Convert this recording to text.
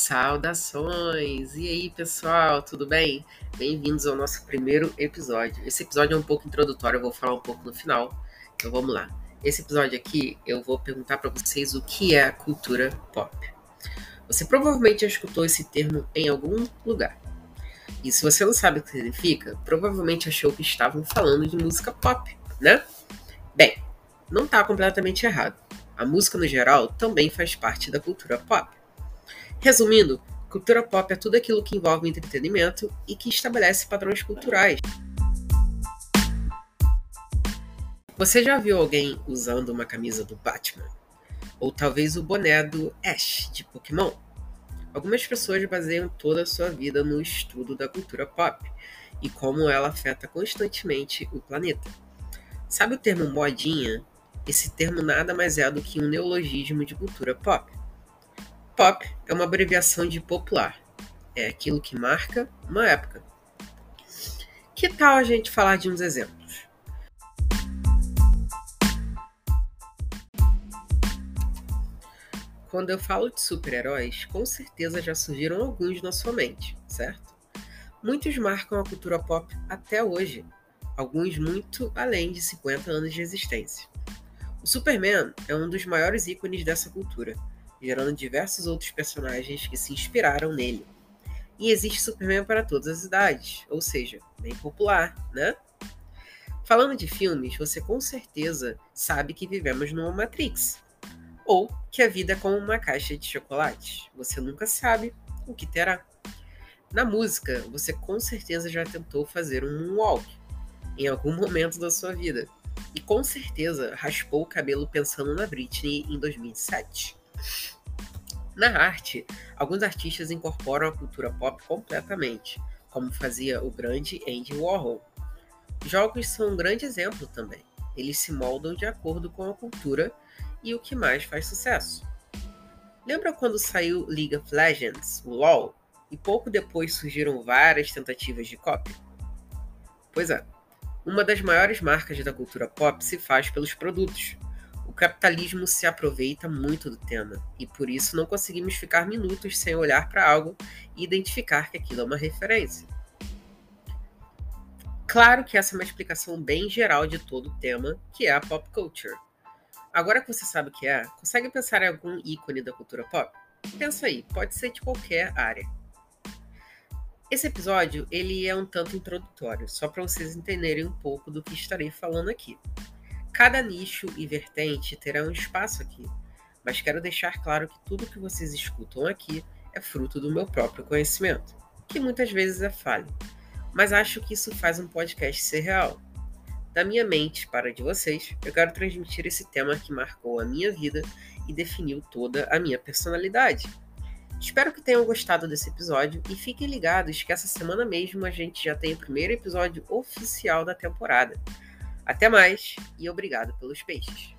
Saudações! E aí, pessoal, tudo bem? Bem-vindos ao nosso primeiro episódio. Esse episódio é um pouco introdutório, eu vou falar um pouco no final. Então vamos lá. Esse episódio aqui eu vou perguntar para vocês o que é cultura pop. Você provavelmente já escutou esse termo em algum lugar. E se você não sabe o que significa, provavelmente achou que estavam falando de música pop, né? Bem, não está completamente errado. A música no geral também faz parte da cultura pop. Resumindo, cultura pop é tudo aquilo que envolve entretenimento e que estabelece padrões culturais. Você já viu alguém usando uma camisa do Batman? Ou talvez o boné do Ash de Pokémon? Algumas pessoas baseiam toda a sua vida no estudo da cultura pop e como ela afeta constantemente o planeta. Sabe o termo modinha? Esse termo nada mais é do que um neologismo de cultura pop. Pop é uma abreviação de popular. É aquilo que marca uma época. Que tal a gente falar de uns exemplos? Quando eu falo de super-heróis, com certeza já surgiram alguns na sua mente, certo? Muitos marcam a cultura pop até hoje, alguns muito além de 50 anos de existência. O Superman é um dos maiores ícones dessa cultura gerando diversos outros personagens que se inspiraram nele. E existe Superman para todas as idades, ou seja, bem popular, né? Falando de filmes, você com certeza sabe que vivemos numa Matrix. Ou que a vida é como uma caixa de chocolate. Você nunca sabe o que terá. Na música, você com certeza já tentou fazer um moonwalk em algum momento da sua vida. E com certeza raspou o cabelo pensando na Britney em 2007. Na arte, alguns artistas incorporam a cultura pop completamente, como fazia o grande Andy Warhol. Jogos são um grande exemplo também. Eles se moldam de acordo com a cultura e o que mais faz sucesso. Lembra quando saiu League of Legends, o LoL, e pouco depois surgiram várias tentativas de cópia? Pois é, uma das maiores marcas da cultura pop se faz pelos produtos, capitalismo se aproveita muito do tema e por isso não conseguimos ficar minutos sem olhar para algo e identificar que aquilo é uma referência. Claro que essa é uma explicação bem geral de todo o tema, que é a pop culture. Agora que você sabe o que é, consegue pensar em algum ícone da cultura pop? Pensa aí, pode ser de qualquer área. Esse episódio ele é um tanto introdutório, só para vocês entenderem um pouco do que estarei falando aqui. Cada nicho e vertente terá um espaço aqui, mas quero deixar claro que tudo que vocês escutam aqui é fruto do meu próprio conhecimento, que muitas vezes é falho, mas acho que isso faz um podcast ser real. Da minha mente para a de vocês, eu quero transmitir esse tema que marcou a minha vida e definiu toda a minha personalidade. Espero que tenham gostado desse episódio e fiquem ligados que essa semana mesmo a gente já tem o primeiro episódio oficial da temporada. Até mais e obrigado pelos peixes.